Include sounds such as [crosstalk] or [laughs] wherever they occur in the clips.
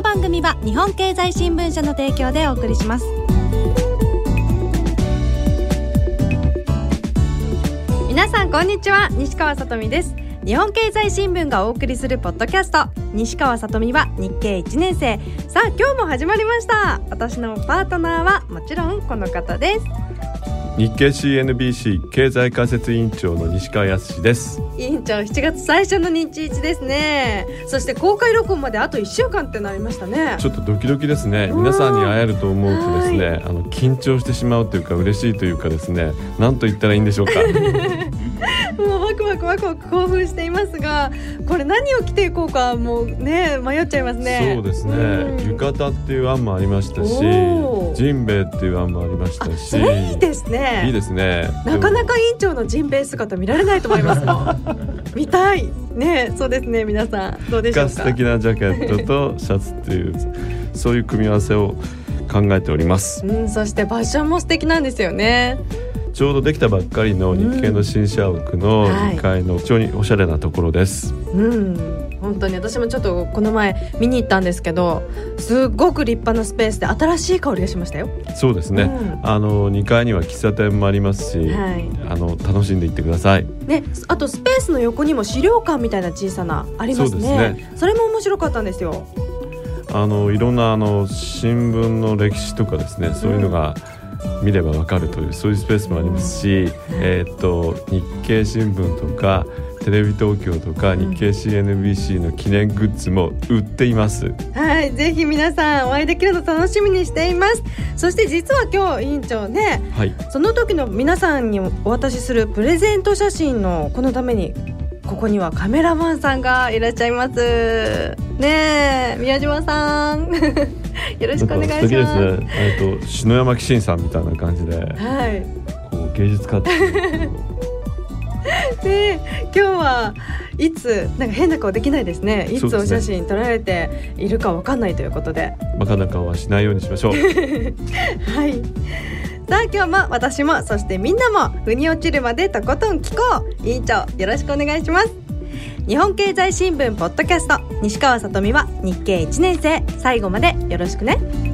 の番組は日本経済新聞社の提供でお送りします。皆さんこんにちは。西川さとみです。日本経済新聞がお送りするポッドキャスト。西川さとみは日経1年生。さあ今日も始まりました。私のパートナーはもちろんこの方です。日経 CNBC 経済解説委員長の西川康です。委員長7月最初の日一ですね。そして公開録音まであと1週間ってなりましたね。ちょっとドキドキですね。皆さんに会えると思うとですねあの緊張してしまうというか嬉しいというかですね何と言ったらいいんでしょうか [laughs] [laughs] もうワクワクワクワク興奮していますがこれ何を着ていこうかもうね迷っちゃいますね。そうですね、うん。浴衣っていう案もありましたしジンベエっていう案もありましたあしそれいいですね。いいですね。なかなかか委員長のジンベエ姿見られないと思います見たい。ねそうですね皆さん。どうでしょうか？素敵なジャケットとシャツっていうそういう組み合わせを考えております。うんそしてファッションも素敵なんですよねちょうどできたばっかりの日経の新社屋のはい。2階の非常におしゃれなところです、うん。本当に私もちょっとこの前見に行ったんですけどすっごく立派なスペースで新しい香りがしましたよ。そうですね、うん。あの2階には喫茶店もありますし、はい。あの楽しんでいってください。ね、あとスペースの横にも資料館みたいな小さなありますね。そうですそれも面白かったんですよ。あのいろんなあの新聞の歴史とかですねそういうのが見ればわかるというそういうスペースもありますし、えーっと日経新聞とかテレビ東京とかん日経 CNBC の記念グッズも売っています、はいぜひ皆さんお会いできるの楽しみにしています。そして実は今日委員長ねはい。その時の皆さんにお渡しするプレゼント写真のこのためにここにはカメラマンさんがいらっしゃいます。ねえ宮島さん [laughs] よろしくお願いします。すね。えーっと篠山紀信さんみたいな感じではい。こう芸術家って。いうで今日はいつなんか変な顔できないですね。いつお写真撮られているかわかんないということで。バカな顔はしないようにしましょう。[laughs] はい。さあ今日も私もそしてみんなも腑に落ちるまでとことん聞こう。委員長よろしくお願いします日本経済新聞ポッドキャスト。西川さとみは日経1年生。最後までよろしくね。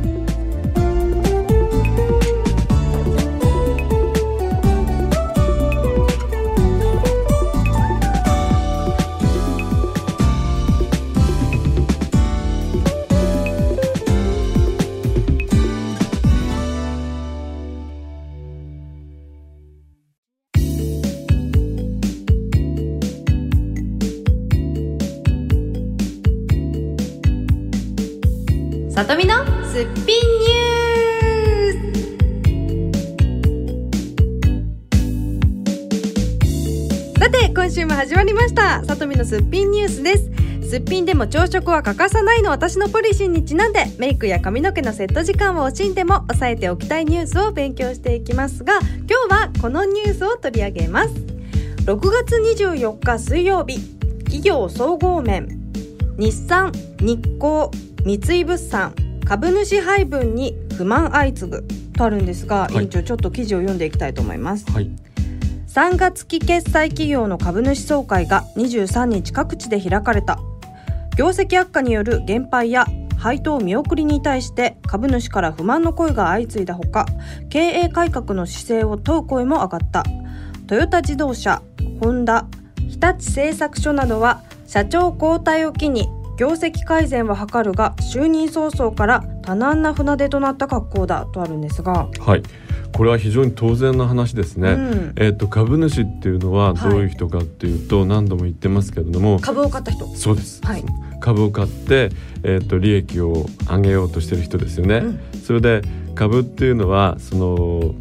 今週も始まりました。さとみのすっぴんニュースです。すっぴんでも朝食は欠かさないの私のポリシーにちなんでメイクや髪の毛のセット時間を惜しんでも抑えておきたいニュースを勉強していきますが今日はこのニュースを取り上げます。6月24日水曜日企業総合面。日産日光三井物産株主配分に不満相次ぐ。とあるんですが、い。委員長ちょっと記事を読んでいきたいと思います。はい3月期決済企業の株主総会が23日各地で開かれた。業績悪化による減配や配当見送りに対して株主から不満の声が相次いだほか経営改革の姿勢を問う声も上がった。トヨタ自動車ホンダ日立製作所などは社長交代を機に業績改善は図るが就任早々から多難な船出となった格好だとあるんですが、はい。これは非常に当然な話ですね、うん。えー、と株主っていうのはどういう人かっていうと、何度も言ってますけれども株を買った人。そうです、はい。株を買って、えー、と利益を上げようとしてる人ですよね、うん。それで株っていうのはその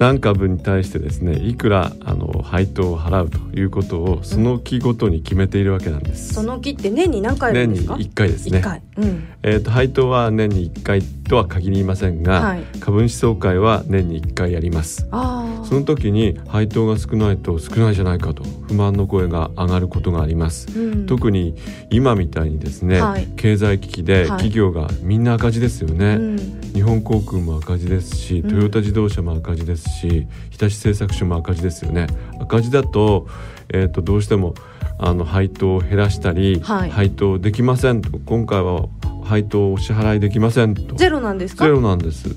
何株に対してですねいくらあの配当を払うということをその期ごとに決めているわけなんです。その木って年に何回年にんですか？1回ですね。一。回。うん。えー、と配当は年に1回とは限りませんが、はい。株主総会は年に1回やります。その時に配当が少ないと少ないじゃないかと不満の声が上がることがあります。うん。特に今みたいにですね、はい。経済危機ではい。企業がみんな赤字ですよね、うん。日本航空も赤字ですしうん。トヨタ自動車も赤字ですし、日立製作所も赤字ですよね。赤字だと,、えー、とどうしてもあの配当を減らしたり、はい。配当できませんと。今回は配当をお支払いできませんと。ゼロなんですか？ゼロなんです。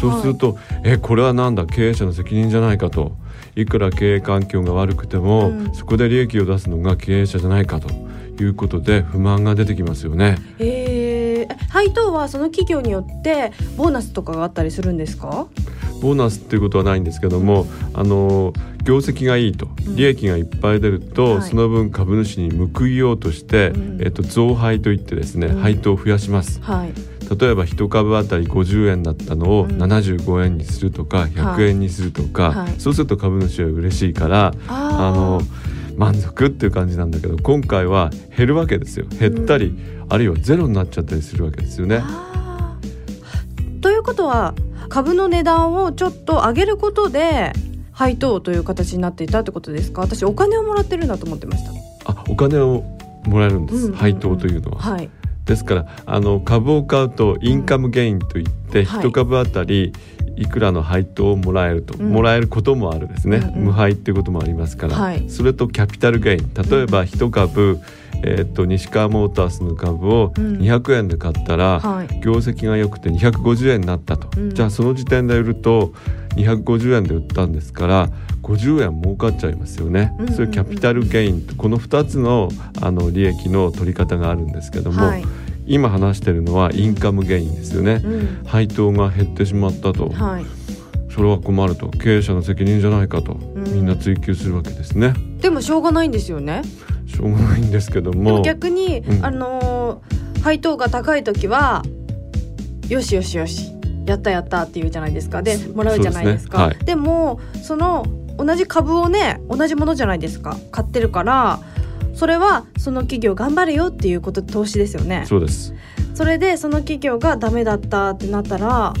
そうすると、えこれはなんだ？経営者の責任じゃないかと。いくら経営環境が悪くても、うん。そこで利益を出すのが経営者じゃないかと。いうことで不満が出てきますよね。えー、配当はその企業によってボーナスとかがあったりするんですか？ボーナスっていうことはないんですけどもあの業績がいいとうん。利益がいっぱい出ると、はい。その分株主に報いようとして、うん。えっと、増配といってですね、うん。配当を増やします。はい。例えば1株あたり50円だったのをうん。75円にするとか100円にするとか、はい。そうすると株主は嬉しいからああの満足っていう感じなんだけど今回は減るわけですよ。減ったり、あるいはゼロになっちゃったりするわけですよね。ということは株の値段をちょっと上げることで配当という形になっていたってことですか？私お金をもらってるんだと思ってました。あお金をもらえるんです、うんうんうん。配当というのは。はい。ですからあの株を買うとインカムゲインといってはい。一株あたりいくらの配当をもらえると、うん。もらえることもあるですね、うんうん。無配っていうこともありますから、はい。それとキャピタルゲイン。例えば一株、えーっと西川モータースの株をうん。200円で買ったら、はい。業績が良くて250円になったと、うん。じゃあその時点で売ると250円で売ったんですから50円儲かっちゃいますよね、うんうんうんそういうキャピタルゲインとこの2つのあの利益の取り方があるんですけども、はい。今話してるのはインカムゲインですよね、うん。配当が減ってしまったと、はいそれは困ると経営者の責任じゃないかと、ん。みんな追及するわけですね。でもしょうがないんですよね。しょうがないんですけどでもも逆に、うん。あのー配当が高い時はよしよしよしやったやったって言うじゃないですか。でそもらうじゃないですか。そうですね。でもその同じ株をね同じものじゃないですか。買ってるからそれはその企業頑張れよっていうこと投資ですよね。そうです。それでその企業がダメだったってなったら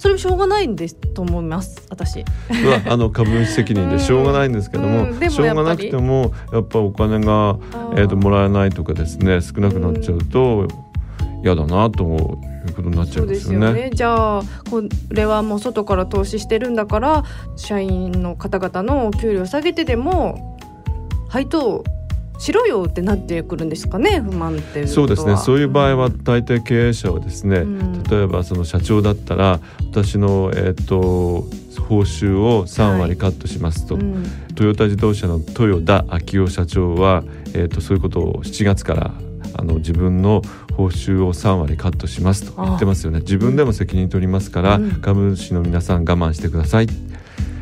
それもしょうがないんですと思います私。はあの株主責任でしょうがないんですけども,、うん。でもしょうがなくてもやっぱお金が、えー、ともらえないとかですね少なくなっちゃうと嫌だなということになっちゃいうますよね。すよね。じゃあこれはもう外から投資してるんだから社員の方々のお給料下げてでも配当しろよってなってくるんですかね？不満っていうそうですね。そういう場合はん大抵経営者はですね、うん。例えばその社長だったら私の、えー、と報酬を3割カットしますと、うん。トヨタ自動車の豊田昭夫社長は、えー、とそういうことを7月からあの自分の報酬を3割カットしますと言ってますよね。自分でも責任取りますから、うん。株主の皆さん我慢してください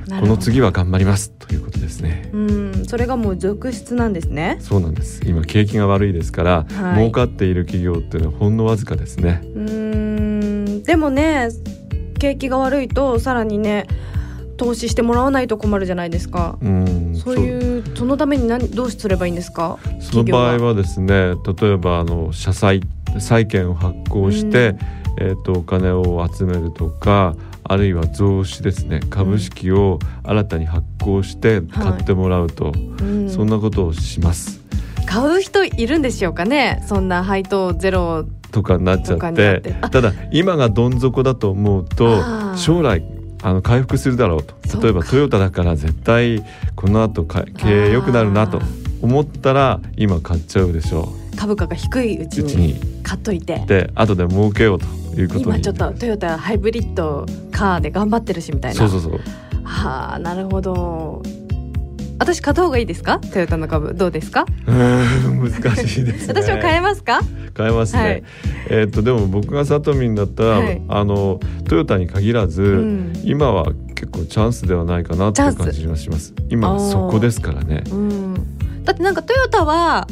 この次は頑張りますということですね。うんそれがもう続出なんですね。そうなんです。今景気が悪いですから、はい。儲かっている企業っていうのはほんのわずかですね。うーんでもね景気が悪いとさらにね投資してもらわないと困るじゃないですか、うんそういうそのために何どうすればいいんですか？その場合はですね例えばあの社債債券を発行して、えー、とお金を集めるとかあるいは増資ですね。株式を新たに発行して買ってもらうと、うん。そんなことをします。買う人いるんでしょうかね？そんな配当ゼロとかになっちゃってただ今がどん底だと思うと将来あの回復するだろうと。例えばトヨタだから絶対この後か経営良くなるなとあ思ったら今買っちゃうでしょ株価が低いうちにに。買っといて。で後で儲けようということに。今ちょっとトヨタハイブリッドカーで頑張ってるしみたいな。そうそうそう。はあなるほど。私買った方がいいですか？トヨタの株。どうですか？難しいですね。[laughs] 私も買えますか？買えますね、はい。えーっとでも僕がサトミンだったら、はい。あのトヨタに限らず、うん。今は結構チャンスではないかなっていう感じがします。今はそこですからね。うん。だってなんかトヨタは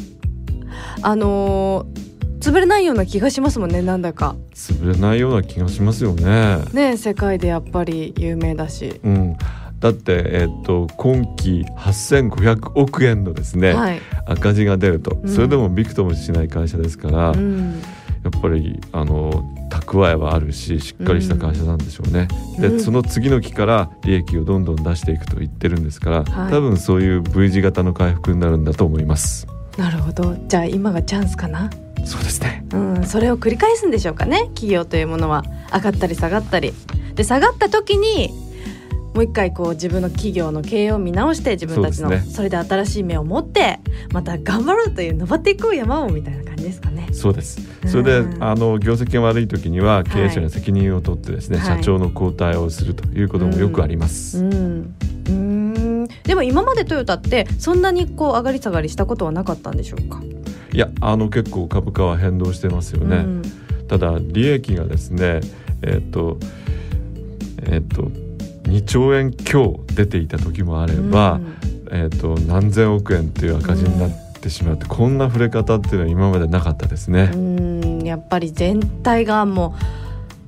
あのー潰れないような気がしますもんねなんだか。潰れないような気がしますよね。ね世界でやっぱり有名だし、うん、だって、えっと今期8500億円のですね、はい、赤字が出ると。うん。それでもびくともしない会社ですから、うん、やっぱりあの蓄えはあるししっかりした会社なんでしょうね。で、うん。その次の期から利益をどんどん出していくと言ってるんですから、はい。多分そういう V 字型の回復になるんだと思います。なるほど。じゃあ今がチャンスかな？そうですね。うん、それを繰り返すんでしょうかね？企業というものは。上がったり下がったり。で下がった時にもう一回こう自分の企業の経営を見直して自分たちのそ,、れで新しい目を持ってまた頑張ろうという登っていこう山をみたいな感じですかね。そうです。それで、うんあの業績が悪い時には経営者が責任を取ってですね、はい。社長の交代をするということもよくあります。うん、うーん。でも今までトヨタってそんなにこう上がり下がりしたことはなかったんでしょうか？いやあの結構株価は変動してますよね。うん。ただ利益がですねえっ、とえっ、と2兆円強出ていた時もあれば、えっ、と何千億円っていう赤字になってしまって、こんな触れ方っていうのは今までなかったですね。うん。やっぱり全体がも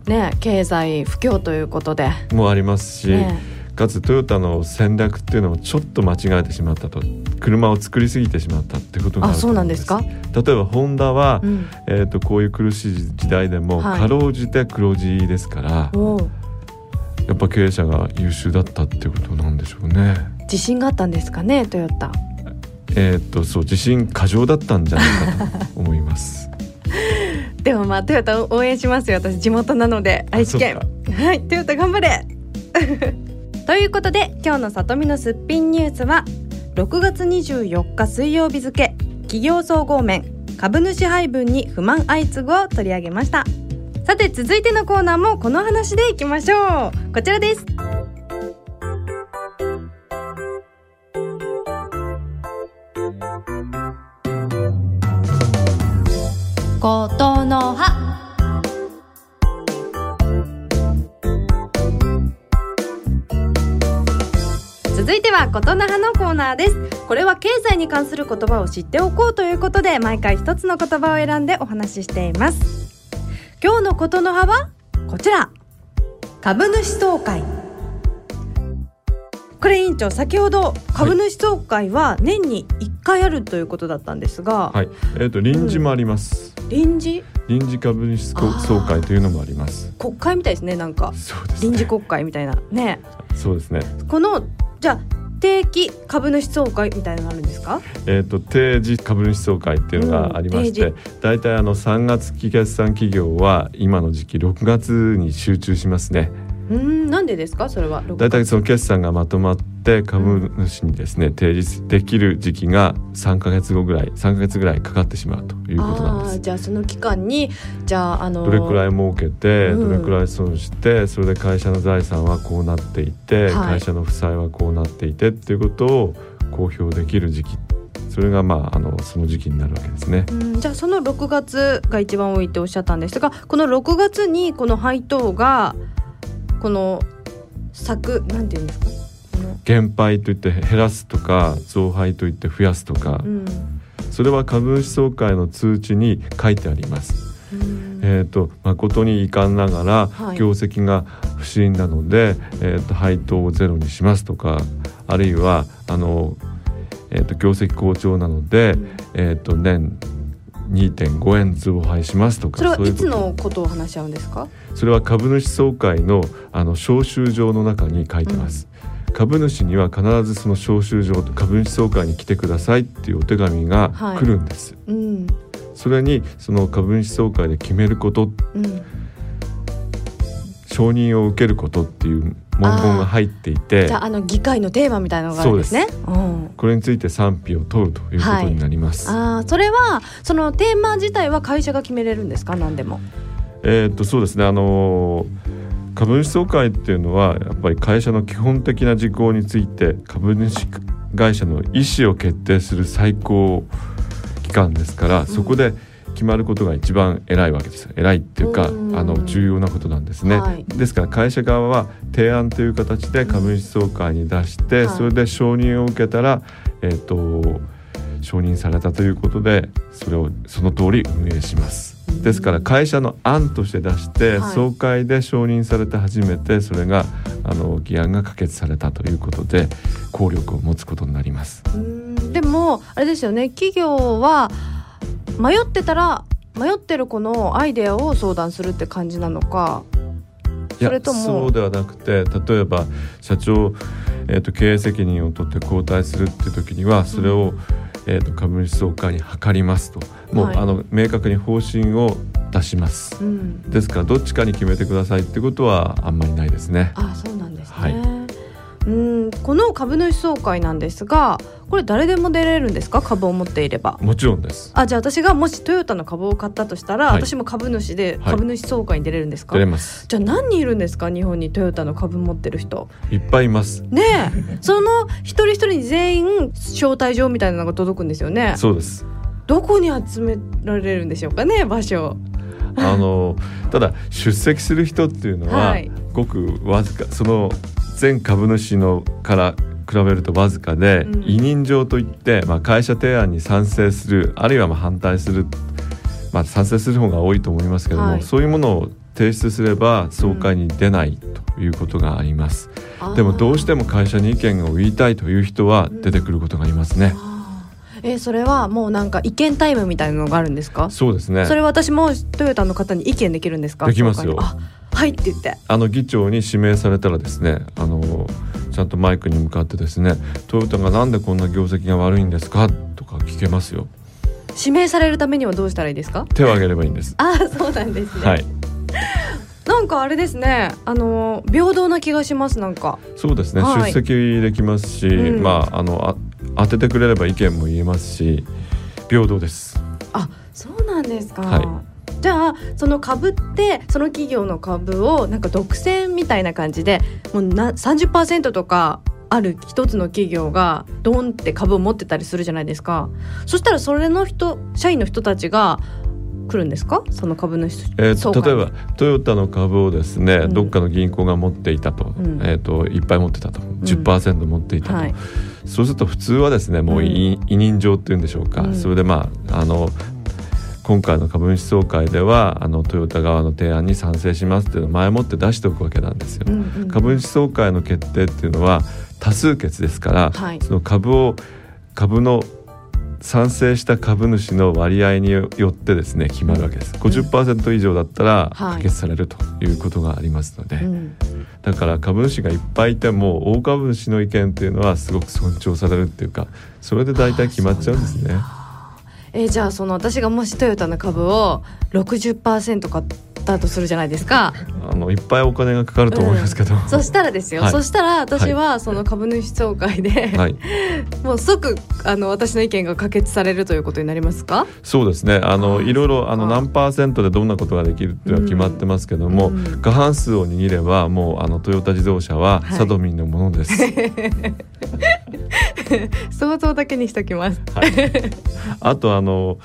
うね経済不況ということで、もありますし、ね、かつトヨタの戦略っていうのもちょっと間違えてしまったと。車を作りすぎてしまったってことがあるとんです。か？例えばホンダは、うん、えー、とこういう苦しい時代でも、はい。かろうじて黒字ですからやっぱ経営者が優秀だったってことなんでしょうね。自信があったんですかねトヨタ。えー、とそう自信過剰だったんじゃないかと思います。[laughs] でもまあトヨタを応援しますよ。私地元なので愛知県。そはいトヨタ頑張れということで今日の里見のすっぴんニュースは6月24日水曜日付企業総合面株主配分に不満相次ぐを取り上げました。さて続いてのコーナーもこの話でいきましょう。こちらです。ことの葉。てはことの葉のコーナーです。これは経済に関する言葉を知っておこうということで毎回一つの言葉を選んでお話ししています。今日のことの葉はこちら。株主総会。これ委員長先ほど株主総会は年に1回あるということだったんですが、はい、えー、と臨時もあります。臨時？臨時株主総会というのもあります。国会みたいですねなんか。そうです、臨時国会みたいな。ね。そうですね。このじゃあ定期株主総会みたいなのがあるんですか？えー、と定時株主総会っていうのがありまして、うん大体あの3月期決算企業は今の時期6月に集中しますね。うーん。なんでですか？それは。大体その決算がまとまって株主にですね提示できる時期が3ヶ月後ぐらい3ヶ月ぐらいかかってしまうということなんです。じゃあその期間にじゃああのどれくらい儲けて、うん。どれくらい損してそれで会社の財産はこうなっていて、はい。会社の負債はこうなっていてっていうことを公表できる時期。それがまああのその時期になるわけですね。うんじゃあその6月が一番多いっておっしゃったんですがこの6月にこの配当がこの作なんていうんですか？減配といって減らすとか増配といって増やすとか、うん。それは株主総会の通知に書いてあります。うん。えー、と誠に遺憾ながらはい。業績が不振なので、えー、と配当をゼロにしますとかあるいはあの、えー、と業績好調なので、うん。えー、と年2.5円増配しますとかそれはいつのことを話し合うんですか？それは株主総会のあの招集状の中に書いてます。株主には必ずその招集状と株主総会に来てくださいっていうお手紙が来るんです。うん。それにその株主総会で決めること。うん。承認を受けることっていう文言が入っていてじゃああの議会のテーマみたいなのがあるんですね。うん。これについて賛否を問うということになります。あーそれはそのテーマ自体は会社が決めれるんですか？何でも。えーっとそうですね。あのー株主総会っていうのはやっぱり会社の基本的な事項について株主会社の意思を決定する最高機関ですから、そこで決まることが一番偉いわけです。偉いっていうか、うん。あの重要なことなんですね、はい。ですから会社側は提案という形で株主総会に出して、はい。それで承認を受けたら、えー、と承認されたということでそれをその通り運営します。ですから会社の案として出して、はい。総会で承認されて初めてそれがあの議案が可決されたということで効力を持つことになります。うん。でもあれですよね。企業は迷ってたら迷ってる子のアイデアを相談するって感じなのかそれともそうではなくて例えば社長、えー、と経営責任を取って交代するって時にはそれを、えー、と株主総会に諮りますと。もう、はい。あの明確に方針を出します。うん。ですからどっちかに決めてくださいってことはあんまりないですね。あそうなんですね、はいうんこの株主総会なんですがこれ誰でも出れるんですか？株を持っていれば。もちろんです。あじゃあ私がもしトヨタの株を買ったとしたら、はい。私も株主ではい。株主総会に出れるんですか、出れます。じゃあ何人いるんですか？日本にトヨタの株持ってる人。いっぱいいます。ねえ。その一人一人に全員招待状みたいなのが届くんですよね。そうです。どこに集められるんでしょうかね？場所。あのただ出席する人っていうのは、はい。ごくわずかその全株主のから比べるとわずかで、うん。委任状といって、まあ、会社提案に賛成するあるいはまあ反対する、まあ、賛成する方が多いと思いますけども、はい。そういうものを提出すれば総会に出ないということがあります、でもどうしても会社に意見を言いたいという人は出てくることがありますね、あー。えそれはもうなんか意見タイムみたいなのがあるんですか？そうですね。それは私もトヨタの方に意見できるんですか？できますよはいって言って。あの議長に指名されたらですねあのちゃんとマイクに向かってですねトヨタがなんでこんな業績が悪いんですか？とか聞けますよ。指名されるためにはどうしたらいいですか？手を挙げればいいんです。ああそうなんですね、はい。なんかあれですねあの平等な気がしますなんか。そうですね、はい。出席できますし、うん。まああのあ当ててくれれば意見も言えますし平等です。あそうなんですか、はじゃあその株ってその企業の株をなんか独占みたいな感じでもうな30%とかある一つの企業がドンって株を持ってたりするじゃないですか。そしたらそれの人社員の人たちが来るんですか？その株主えー例えばトヨタの株をですね、うん。どっかの銀行が持っていたと,、ん。えー、といっぱい持ってたと。10%持っていたと、はい。そうすると普通はですねもう委,、委任状っていうんでしょうか、うん。それでまああの今回の株主総会ではあのトヨタ側の提案に賛成しますっていうのを前もって出しておくわけなんですよ。うんうん。株主総会の決定っていうのは多数決ですから、はい。その株を株の賛成した株主の割合によってですね決まるわけです。50%以上だったらはい。可決されるということがありますので、うん。だから株主がいっぱいいても大株主の意見っていうのはすごく尊重されるっていうかそれで大体決まっちゃうんですね。えーじゃあその私がもしトヨタの株を60%買ったとするじゃないですか。あのいっぱいお金がかかると思いますけど、そしたらですよ、はい。そしたら私はその株主総会で、はい、もう即あの私の意見が可決されるということになりますか？そうですね。あのいろいろあの何パーセントでどんなことができるっていうのは決まってますけども、うん。過半数を握ればもうあのトヨタ自動車ははい。サドミンのものです。[laughs] 想像だけにしときます。はい、あとあの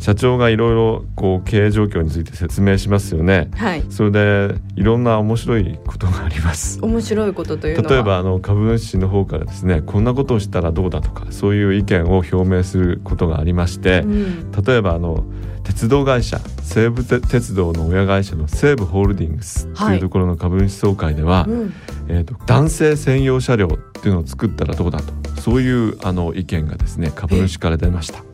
社長がいろいろこう経営状況について説明しますよね。はい。それでいろんな面白いことがあります。面白いことというのは？例えばあの株主の方からですねこんなことをしたらどうだとかそういう意見を表明することがありまして、うん。例えばあの鉄道会社西武鉄道の親会社の西武ホールディングスとはい。いうところの株主総会では、うん。えー、と男性専用車両っていうのを作ったらどうだとそういうあの意見がですね株主から出ました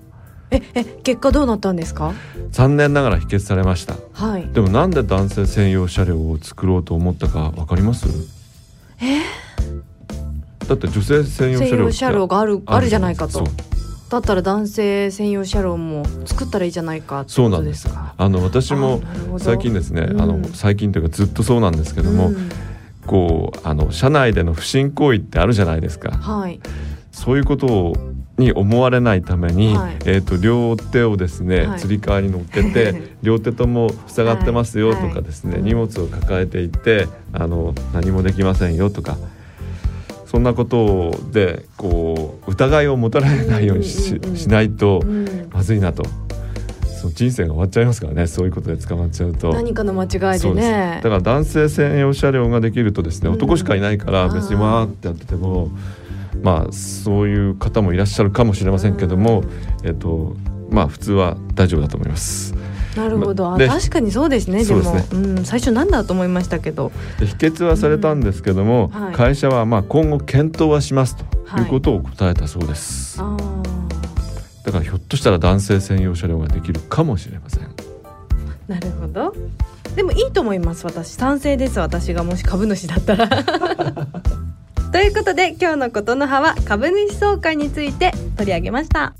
ええ結果どうなったんですか？残念ながら否決されました。はい。でもなんで男性専用車両を作ろうと思ったかわかります？だって女性専用車両車両があるあるじゃないか。と。だったら男性専用車両も作ったらいいじゃないかそうこなんです。あの私も最近ですね、うん。あの最近というかずっとそうなんですけども、うん。こうあの社内での不審行為ってあるじゃないですか。はい。そういうことをに思われないために、はい。えー、と両手をですね、はい。つり革に乗っけて [laughs] 両手とも塞がってますよはい。とかですね、はい。荷物を抱えていてあの何もできませんよとかそんなことでこう疑いを持たれないようにし,、うんうんうんしないとうん。まずいなと。その人生が終わっちゃいますからねそういうことで捕まっちゃうと。何かの間違いでね。だから男性専用車両ができるとですねうん。男しかいないから別にわーってやっててもまあそういう方もいらっしゃるかもしれませんけども、えっとまあ普通は大丈夫だと思います。なるほど、あで確かにそうですねでも。そうん、最初なんだと思いましたけど。で秘訣はされたんですけども、うん。はい。会社はまあ今後検討はしますとはい。いうことを答えたそうです。あだからひょっとしたら男性専用車両ができるかもしれません。ーなるほど。でもいいと思います私。賛成です私が。もし株主だったら [laughs] ということで今日のことの葉は株主総会について取り上げました。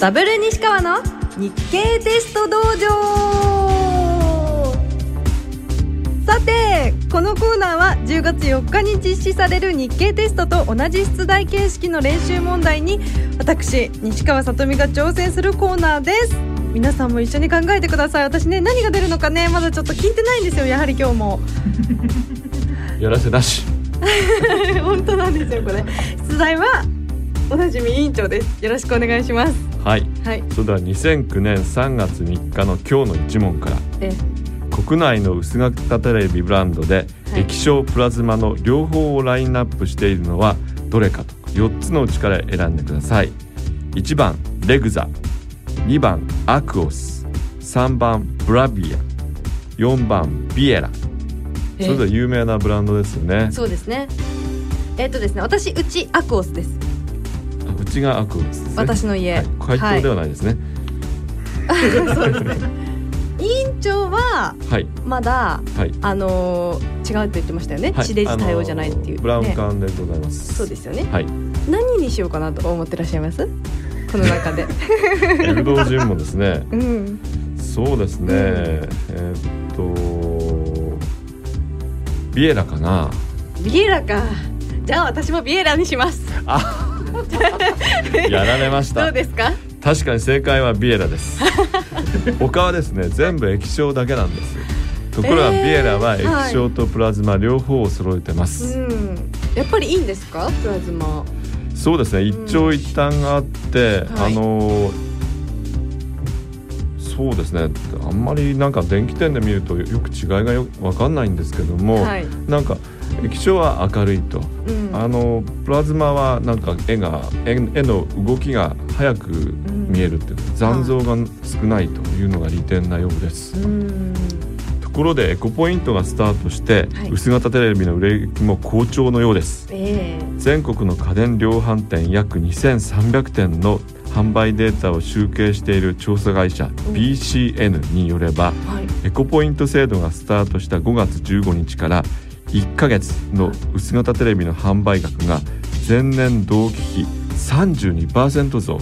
ダブル西川の日経テスト道場。さてこのコーナーは10月4日に実施される日経テストと同じ出題形式の練習問題に私西川さとみが挑戦するコーナーです。皆さんも一緒に考えてください。私ね何が出るのかねまだちょっと聞いてないんですよやはり今日も。やらせなし。[laughs] 本当なんですよこれ。出題はおなじみ委員長です。よろしくお願いします。はい。はい。それでは2009年3月3日の今日の一問から。え国内の薄型テレビブランドではい。液晶プラズマの両方をラインナップしているのはどれかと4つのうちから選んでください。1番レグザ。2番アクオス。3番ブラビア。4番ビエラ。えそれぞれ有名なブランドですよね。そうですね。えっとですね私うちアクオスです。あうちがアクオスですね。私の家。はい、回答ではないですね。[laughs] そうですね長ははい。まだはい、あのー違うって言ってましたよね、はい。地デジ対応じゃないっていう、あのブラウンね、管でございます、そうですよね。はい。何にしようかなと思ってらっしゃいます？この中で。エルドー順もですね。うん。そうですね、えーっとビエラかな？ビエラか。じゃあ私もビエラにします。[laughs] やられましどたうですか？確かに正解はビエラです。[laughs] 他はですね全部液晶だけなんです。ところがえービエラは液晶とプラズマ両方を揃えてます、うん。やっぱりいいんですか？プラズマ。そうですね一長一短があって、はい。あのーそうですねあんまりなんか電気店で見るとよく違いがよ分かんないんですけども、はい、なんか液晶は明るいと、うん、あのプラズマはなんか絵が絵絵の動きが速く見えるっていう、残像が少ないというのが利点なようです、うん。ところでエコポイントがスタートして、はい。薄型テレビの売れ行きも好調のようです。ええ。全国の家電量販店約2300店の販売データを集計している調査会社 BCN によればはい。エコポイント制度がスタートした5月15日から1ヶ月の薄型テレビの販売額が前年同期比32%増。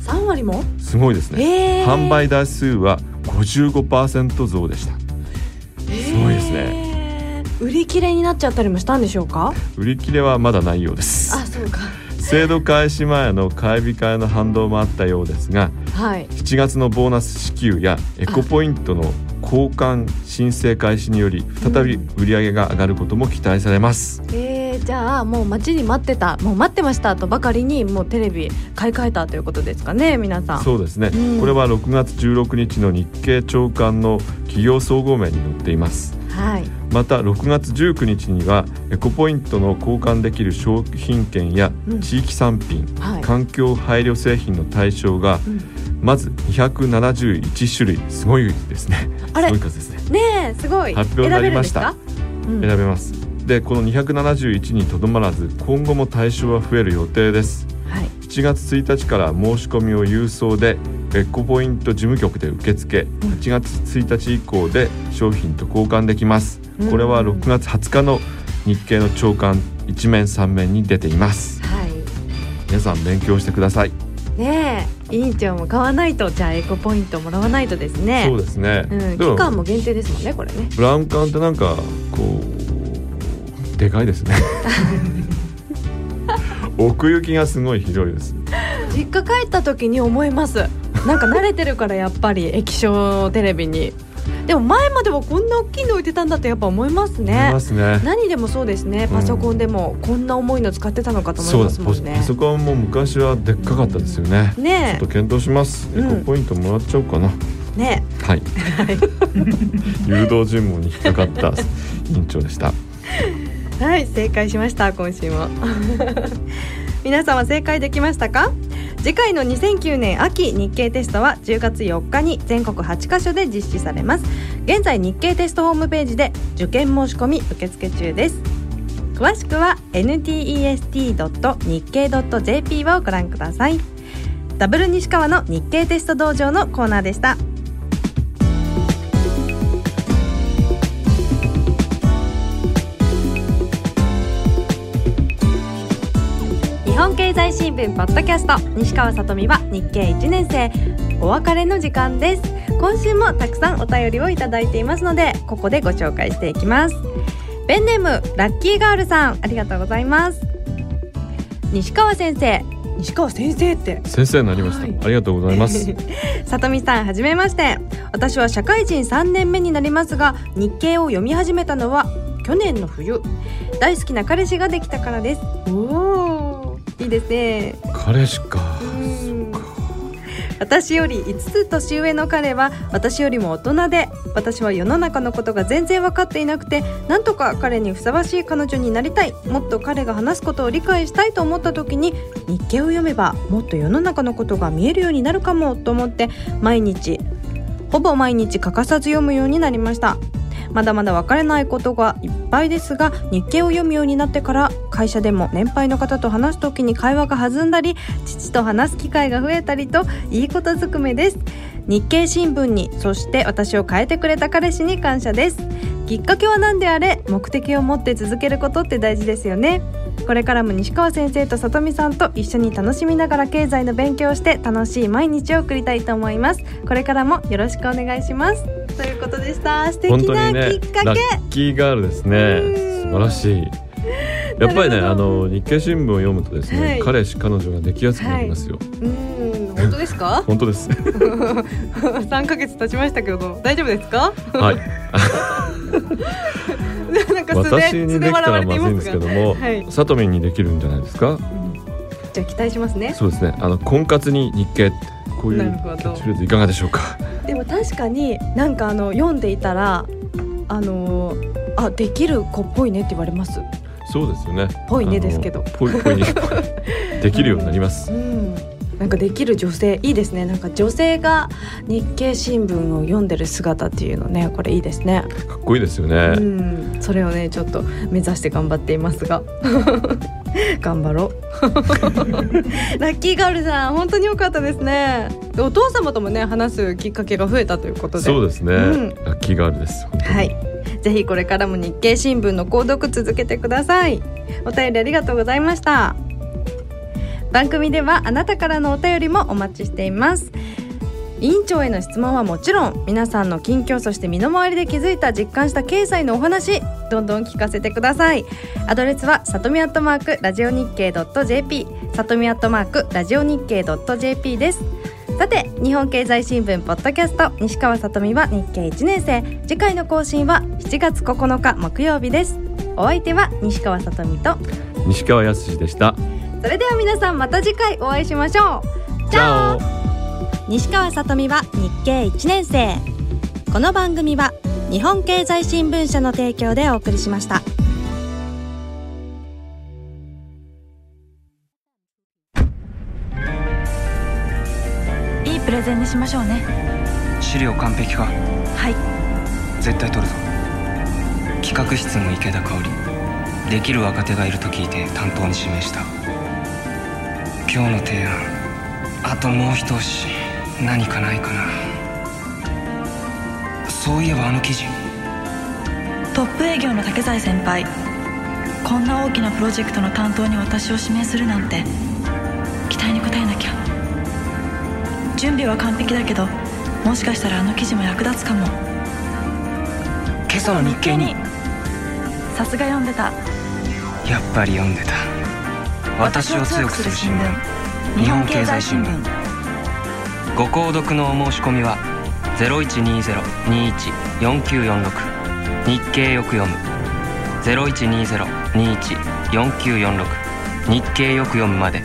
3割も？すごいですね、ええ。販売台数は55%増でした。すごいですね。売り切れになっちゃったりもしたんでしょうか？売り切れはまだないようです。あそうか。制度開始前の買い控えの反動もあったようですがはい。7月のボーナス支給やエコポイントの交換申請開始により再び売り上げが上がることも期待されます、えー、じゃあもう待ちに待ってたもう待ってましたとばかりにもうテレビ買い替えたということですかね皆さん。そうですね、うん。これは6月16日の日経長官の企業総合面に載っていますはい。また6月19日にはエコポイントの交換できる商品券やうん。地域産品、はい。環境配慮製品の対象がうん。まず271種類。すごいですね。あれ？すごい数ですね。ねえすごい。発表になりました。選べます。でこの271にとどまらず今後も対象は増える予定です。はい7月1日から申し込みを郵送でエコポイント事務局で受け付け8月1日以降で商品と交換できます。うん。これは6月20日の日経の朝刊一面三面に出ています。はい。皆さん勉強してください、ねえ委員長も買わないとじゃあエコポイントもらわないとですね。そうですね、うん、期間も限定ですもんねこれね。ブラウン管ってなんかこうでかいですね [laughs] 奥行きがすごい広いです。実家帰った時に思います。なんか慣れてるからやっぱり液晶テレビに。でも前まではこんな大きいの置いてたんだってやっぱ思いますね。ますね。何でもそうですね。パソコンでもこんな重いの使ってたのかと思いますもんね。パソコンも昔はでっかかったですよね。ちょっねと検討します。エうん。コポイントもらっちゃおうかな、え。ねはい。[laughs] 誘導尋問に引っかかった委員長でした。えはい正解しました今週も。[laughs] 皆さんは正解できましたか？次回の2009年秋日経テストは10月4日に全国8カ所で実施されます。現在日経テストホームページで受験申し込み受付中です。詳しくは ntest.nikkei.jp をご覧ください。ダブル西川の日経テスト道場のコーナーでした。本経済新聞ポッドキャスト。西川さとみは日経1年生。お別れの時間です。今週もたくさんお便りをいただいていますのでここでご紹介していきます。ペンネームラッキーガールさん。ありがとうございます。西川先生。西川先生って。先生になりました、はい。ありがとうございます。さとみさんはじめまして。私は社会人3年目になりますが日経を読み始めたのは去年の冬。大好きな彼氏ができたからです。おおいいですね。彼氏か。うん。私より5つ年上の彼は私よりも大人で私は世の中のことが全然分かっていなくてなんとか彼にふさわしい彼女になりたいもっと彼が話すことを理解したいと思った時に日経を読めばもっと世の中のことが見えるようになるかもと思って毎日ほぼ毎日欠かさず読むようになりました。まだまだ分からないことがいっぱいですが日経を読むようになってから会社でも年配の方と話す時に会話が弾んだり父と話す機会が増えたりといいことずくめです。日経新聞にそして私を変えてくれた彼氏に感謝です。きっかけは何であれ？目的を持って続けることって大事ですよね。これからも西川先生と里美さんと一緒に楽しみながら経済の勉強をして楽しい毎日を送りたいと思います。これからもよろしくお願いします。ということでした。素本敵なきっかけ、ラッキーガールですね。うん。素晴らしい [laughs] やっぱりねあの日経新聞を読むとですね、はい。彼氏彼女ができやすくなりますよ、うん本当ですか？[laughs] 本当です。[laughs] 3ヶ月経ちましたけど大丈夫ですか？はい。なんか私にできたらまずいんですけども、はいさとみんにできるんじゃないですか？じゃあ期待しますね。そうですね。あの婚活に日経こういうキャッチフレーズいかがでしょうか？でも確かになんかあの読んでいたらあのーあできる子っぽいねって言われますそうですよね。ぽいねですけど。ぽいぽいに [laughs] できるようになります、うん。なんかできる女性いいですね。なんか女性が日経新聞を読んでる姿っていうのねこれいいですね。かっこいいですよね、うん。それをねちょっと目指して頑張っていますが。[laughs] 頑張ろう。[laughs] ラッキーガールさん本当に良かったですね。お父様ともね話すきっかけが増えたということで。そうですね、うん。ラッキーガールですはいぜひこれからも日経新聞の購読続けてください。お便りありがとうございました。番組ではあなたからのお便りもお待ちしています。委員長への質問はもちろん皆さんの近況そして身の回りで気づいた実感した経済のお話どんどん聞かせてください。アドレスはさとみアットマークラジオ日経 .jp さとみアットマークラジオ日経 .jp です。日本経済新聞ポッドキャスト西川さとみは日経1年生。次回の更新は7月9日木曜日です。お相手は西川さとみと西川康でした。それでは皆さんまた次回お会いしましょう。チャオ西川さとみは日経1年生。この番組は日本経済新聞社の提供でお送りしましたいいプレゼンにしましょうね。資料完璧か？はい。絶対取るぞ。企画室の池田香織。できる若手がいると聞いて担当に指名した。今日の提案。あともう一押し。何かないかな。そういえばあの記事。トップ営業の竹財先輩。こんな大きなプロジェクトの担当に私を指名するなんて。期待に応えなきゃ準備は完璧だけどもしかしたらあの記事も役立つかも。今朝の日経に。さすが読んでた。やっぱり読んでた。私を強くする新聞。日本経済新聞。ご購読のお申し込みは0120-21-4946日経よく読む。0120-21-4946日経よく読むまで